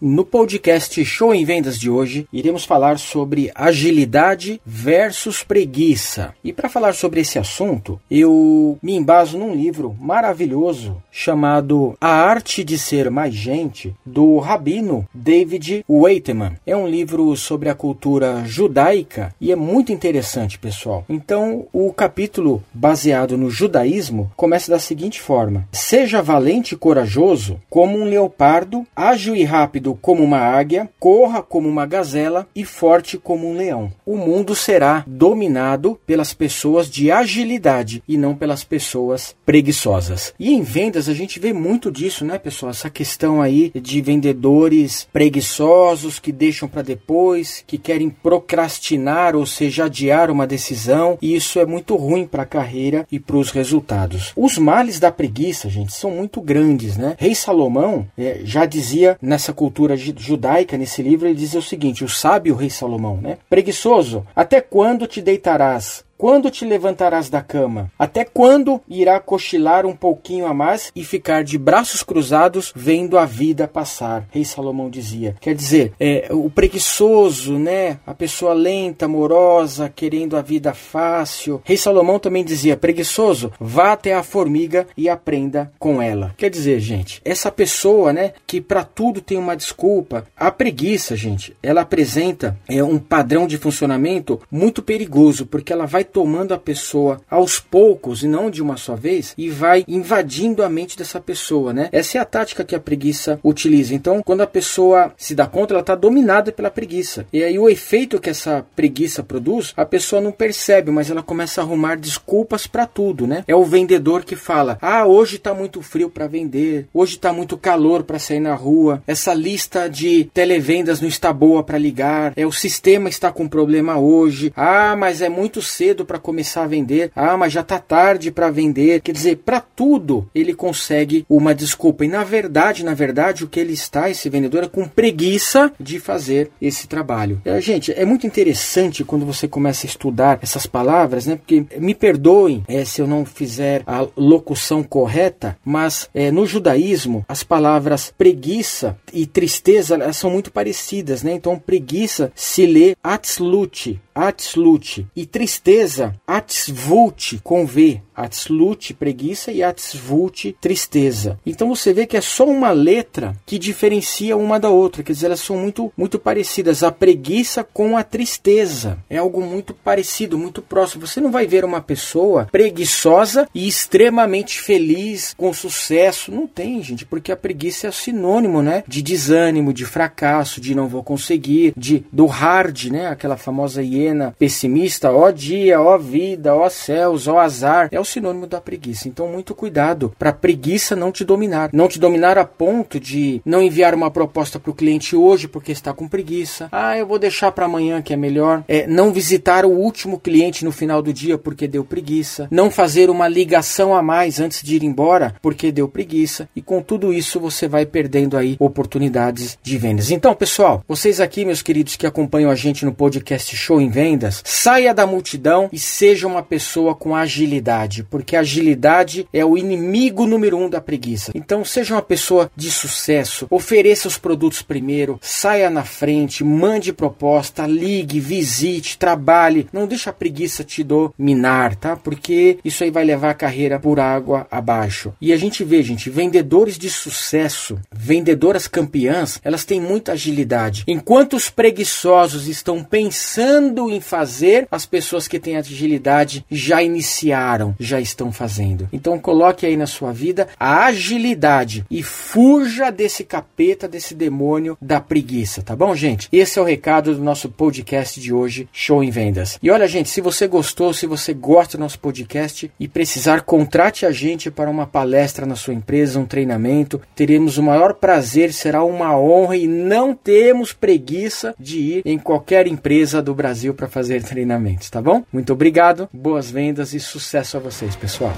No podcast Show em Vendas de hoje, iremos falar sobre agilidade versus preguiça. E para falar sobre esse assunto, eu me embaso num livro maravilhoso chamado A Arte de Ser Mais Gente, do rabino David Waiteman. É um livro sobre a cultura judaica e é muito interessante, pessoal. Então, o capítulo baseado no judaísmo começa da seguinte forma: Seja valente e corajoso como um leopardo, ágil e rápido como uma águia, corra como uma gazela e forte como um leão. O mundo será dominado pelas pessoas de agilidade e não pelas pessoas preguiçosas. E em vendas a gente vê muito disso, né, pessoal? Essa questão aí de vendedores preguiçosos que deixam para depois, que querem procrastinar, ou seja, adiar uma decisão, e isso é muito ruim para a carreira e para os resultados. Os males da preguiça, gente, são muito grandes, né? Rei Salomão é, já dizia nessa cultura cultura judaica, nesse livro, ele diz o seguinte: o sábio rei Salomão, né? Preguiçoso, até quando te deitarás? Quando te levantarás da cama? Até quando irá cochilar um pouquinho a mais e ficar de braços cruzados vendo a vida passar? Rei Salomão dizia. Quer dizer, é, o preguiçoso, né? A pessoa lenta, amorosa, querendo a vida fácil. Rei Salomão também dizia: preguiçoso, vá até a formiga e aprenda com ela. Quer dizer, gente, essa pessoa, né, que para tudo tem uma desculpa. A preguiça, gente, ela apresenta é, um padrão de funcionamento muito perigoso, porque ela vai tomando a pessoa aos poucos e não de uma só vez e vai invadindo a mente dessa pessoa, né? Essa é a tática que a preguiça utiliza. Então, quando a pessoa se dá conta, ela está dominada pela preguiça. E aí o efeito que essa preguiça produz, a pessoa não percebe, mas ela começa a arrumar desculpas para tudo, né? É o vendedor que fala: "Ah, hoje está muito frio para vender, hoje está muito calor para sair na rua, essa lista de televendas não está boa para ligar, é o sistema está com problema hoje. Ah, mas é muito cedo cedo para começar a vender. Ah, mas já está tarde para vender. Quer dizer, para tudo ele consegue uma desculpa. E na verdade, na verdade, o que ele está, esse vendedor, é com preguiça de fazer esse trabalho. É, gente, é muito interessante quando você começa a estudar essas palavras, né? Porque me perdoem é, se eu não fizer a locução correta, mas é, no judaísmo as palavras preguiça e tristeza elas são muito parecidas, né? Então preguiça se lê atzlut, atzlut e tristeza tristeza, atzvult com V, atzlut preguiça e atzvult tristeza. Então você vê que é só uma letra que diferencia uma da outra, quer dizer, elas são muito muito parecidas. A preguiça com a tristeza é algo muito parecido, muito próximo. Você não vai ver uma pessoa preguiçosa e extremamente feliz com sucesso, não tem, gente, porque a preguiça é sinônimo, né, de desânimo, de fracasso, de não vou conseguir, de do hard, né, aquela famosa hiena pessimista, ó dia dia, ó vida, ó céus, ó azar, é o sinônimo da preguiça. Então, muito cuidado para a preguiça não te dominar. Não te dominar a ponto de não enviar uma proposta para o cliente hoje porque está com preguiça. Ah, eu vou deixar para amanhã que é melhor. É, não visitar o último cliente no final do dia porque deu preguiça. Não fazer uma ligação a mais antes de ir embora porque deu preguiça. E com tudo isso você vai perdendo aí oportunidades de vendas. Então, pessoal, vocês aqui, meus queridos que acompanham a gente no podcast Show em Vendas, saia da multidão e seja uma pessoa com agilidade, porque agilidade é o inimigo número um da preguiça. Então, seja uma pessoa de sucesso, ofereça os produtos primeiro, saia na frente, mande proposta, ligue, visite, trabalhe. Não deixe a preguiça te dominar, tá? Porque isso aí vai levar a carreira por água abaixo. E a gente vê, gente, vendedores de sucesso, vendedoras campeãs, elas têm muita agilidade. Enquanto os preguiçosos estão pensando em fazer, as pessoas que têm agilidade já iniciaram, já estão fazendo. Então coloque aí na sua vida a agilidade e fuja desse capeta, desse demônio da preguiça, tá bom, gente? Esse é o recado do nosso podcast de hoje, Show em Vendas. E olha, gente, se você gostou, se você gosta do nosso podcast e precisar, contrate a gente para uma palestra na sua empresa, um treinamento. Teremos o maior prazer, será uma honra e não temos preguiça de ir em qualquer empresa do Brasil para fazer treinamentos, tá bom? Muito obrigado, boas vendas e sucesso a vocês, pessoal.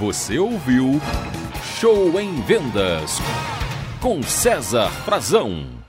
Você ouviu Show em Vendas com César Frazão.